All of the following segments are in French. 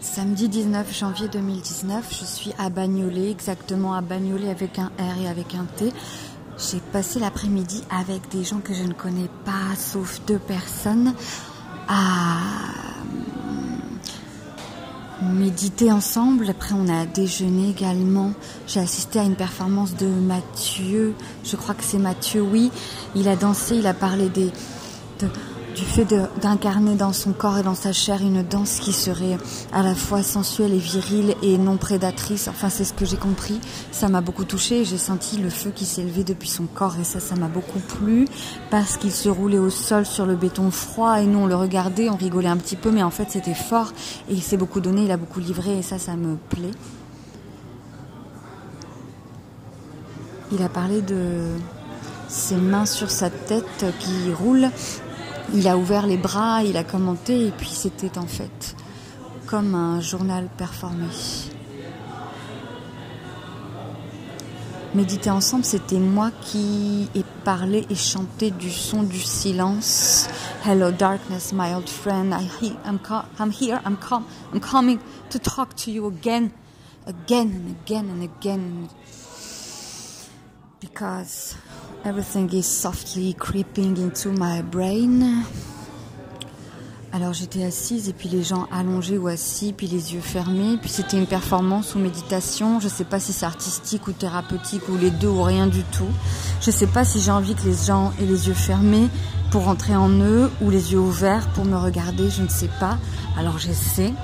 Samedi 19 janvier 2019, je suis à Bagnolet, exactement à Bagnolet avec un R et avec un T. J'ai passé l'après-midi avec des gens que je ne connais pas, sauf deux personnes, à méditer ensemble. Après, on a déjeuné également. J'ai assisté à une performance de Mathieu. Je crois que c'est Mathieu, oui. Il a dansé, il a parlé des, du fait d'incarner dans son corps et dans sa chair une danse qui serait à la fois sensuelle et virile et non prédatrice. Enfin, c'est ce que j'ai compris. Ça m'a beaucoup touché. J'ai senti le feu qui s'est levé depuis son corps et ça, ça m'a beaucoup plu parce qu'il se roulait au sol sur le béton froid et nous, on le regardait, on rigolait un petit peu, mais en fait, c'était fort et il s'est beaucoup donné, il a beaucoup livré et ça, ça me plaît. Il a parlé de ses mains sur sa tête qui roulent il a ouvert les bras, il a commenté, et puis c'était en fait comme un journal performé. Méditer ensemble, c'était moi qui ai parlé et chanté du son du silence. Hello darkness, my old friend. I, I'm, I'm here. I'm, I'm coming to talk to you again, again and again and again. Because Everything is softly creeping into my brain. Alors j'étais assise et puis les gens allongés ou assis, puis les yeux fermés, puis c'était une performance ou méditation. Je sais pas si c'est artistique ou thérapeutique ou les deux ou rien du tout. Je sais pas si j'ai envie que les gens aient les yeux fermés pour rentrer en eux ou les yeux ouverts pour me regarder, je ne sais pas. Alors j'essaie.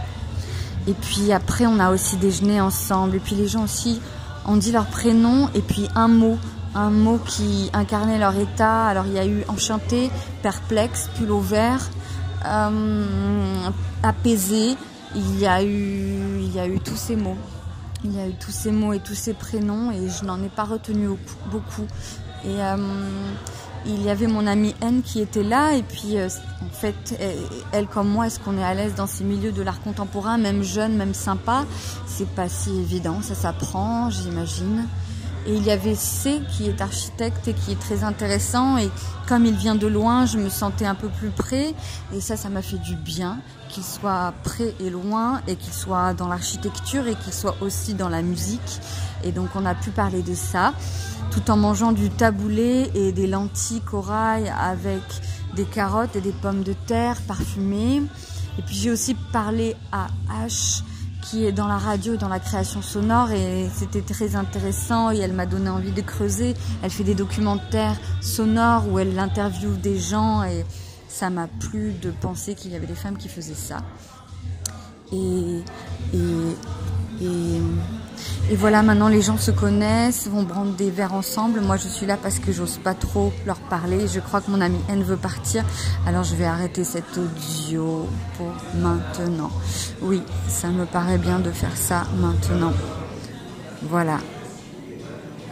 Et puis après on a aussi déjeuné ensemble et puis les gens aussi ont dit leur prénom et puis un mot un mot qui incarnait leur état. Alors il y a eu enchanté, perplexe, pull vert, euh, apaisé. Il y a eu, il y a eu tous ces mots. Il y a eu tous ces mots et tous ces prénoms et je n'en ai pas retenu beaucoup. Et euh, il y avait mon amie N qui était là et puis euh, en fait elle, comme moi est-ce qu'on est à l'aise dans ces milieux de l'art contemporain même jeune même sympa? C'est pas si évident ça s'apprend j'imagine et il y avait C qui est architecte et qui est très intéressant. Et comme il vient de loin, je me sentais un peu plus près. Et ça, ça m'a fait du bien qu'il soit près et loin et qu'il soit dans l'architecture et qu'il soit aussi dans la musique. Et donc on a pu parler de ça tout en mangeant du taboulé et des lentilles corail avec des carottes et des pommes de terre parfumées. Et puis j'ai aussi parlé à H qui est dans la radio, dans la création sonore et c'était très intéressant et elle m'a donné envie de creuser. Elle fait des documentaires sonores où elle interviewe des gens et ça m'a plu de penser qu'il y avait des femmes qui faisaient ça. Et, et, et et voilà, maintenant les gens se connaissent, vont prendre des verres ensemble. Moi, je suis là parce que j'ose pas trop leur parler. Je crois que mon ami N veut partir. Alors, je vais arrêter cet audio pour maintenant. Oui, ça me paraît bien de faire ça maintenant. Voilà.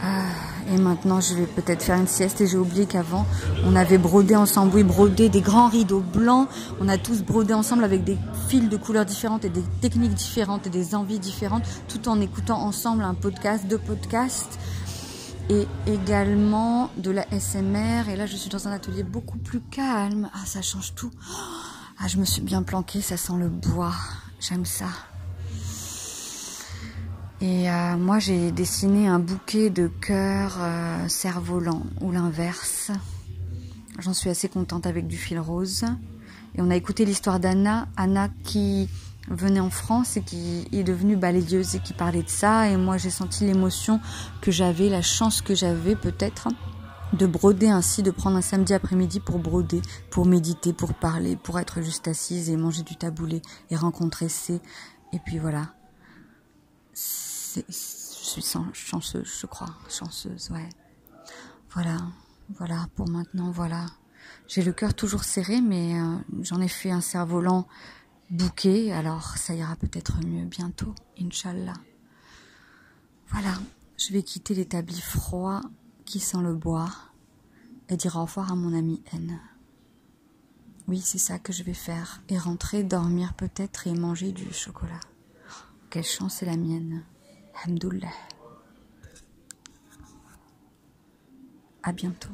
Ah. Et maintenant, je vais peut-être faire une sieste. Et j'ai oublié qu'avant, on avait brodé ensemble. Oui, brodé des grands rideaux blancs. On a tous brodé ensemble avec des fils de couleurs différentes et des techniques différentes et des envies différentes, tout en écoutant ensemble un podcast, deux podcasts. Et également de la SMR. Et là, je suis dans un atelier beaucoup plus calme. Ah, ça change tout. Ah, je me suis bien planquée. Ça sent le bois. J'aime ça. Et euh, moi, j'ai dessiné un bouquet de cœurs euh, cerf-volant ou l'inverse. J'en suis assez contente avec du fil rose. Et on a écouté l'histoire d'Anna, Anna qui venait en France et qui est devenue balayeuse et qui parlait de ça. Et moi, j'ai senti l'émotion que j'avais, la chance que j'avais peut-être de broder ainsi, de prendre un samedi après-midi pour broder, pour méditer, pour parler, pour être juste assise et manger du taboulé et rencontrer C. Et puis voilà je suis chanceuse, je crois, chanceuse, ouais. Voilà, voilà, pour maintenant, voilà. J'ai le cœur toujours serré, mais euh, j'en ai fait un cerf-volant bouquet, alors ça ira peut-être mieux bientôt, Inch'Allah. Voilà, je vais quitter l'établi froid qui sent le bois et dire au revoir à mon ami N. Oui, c'est ça que je vais faire. Et rentrer, dormir peut-être et manger du chocolat. Quelle chance c'est la mienne. Alhamdoulilah. À bientôt.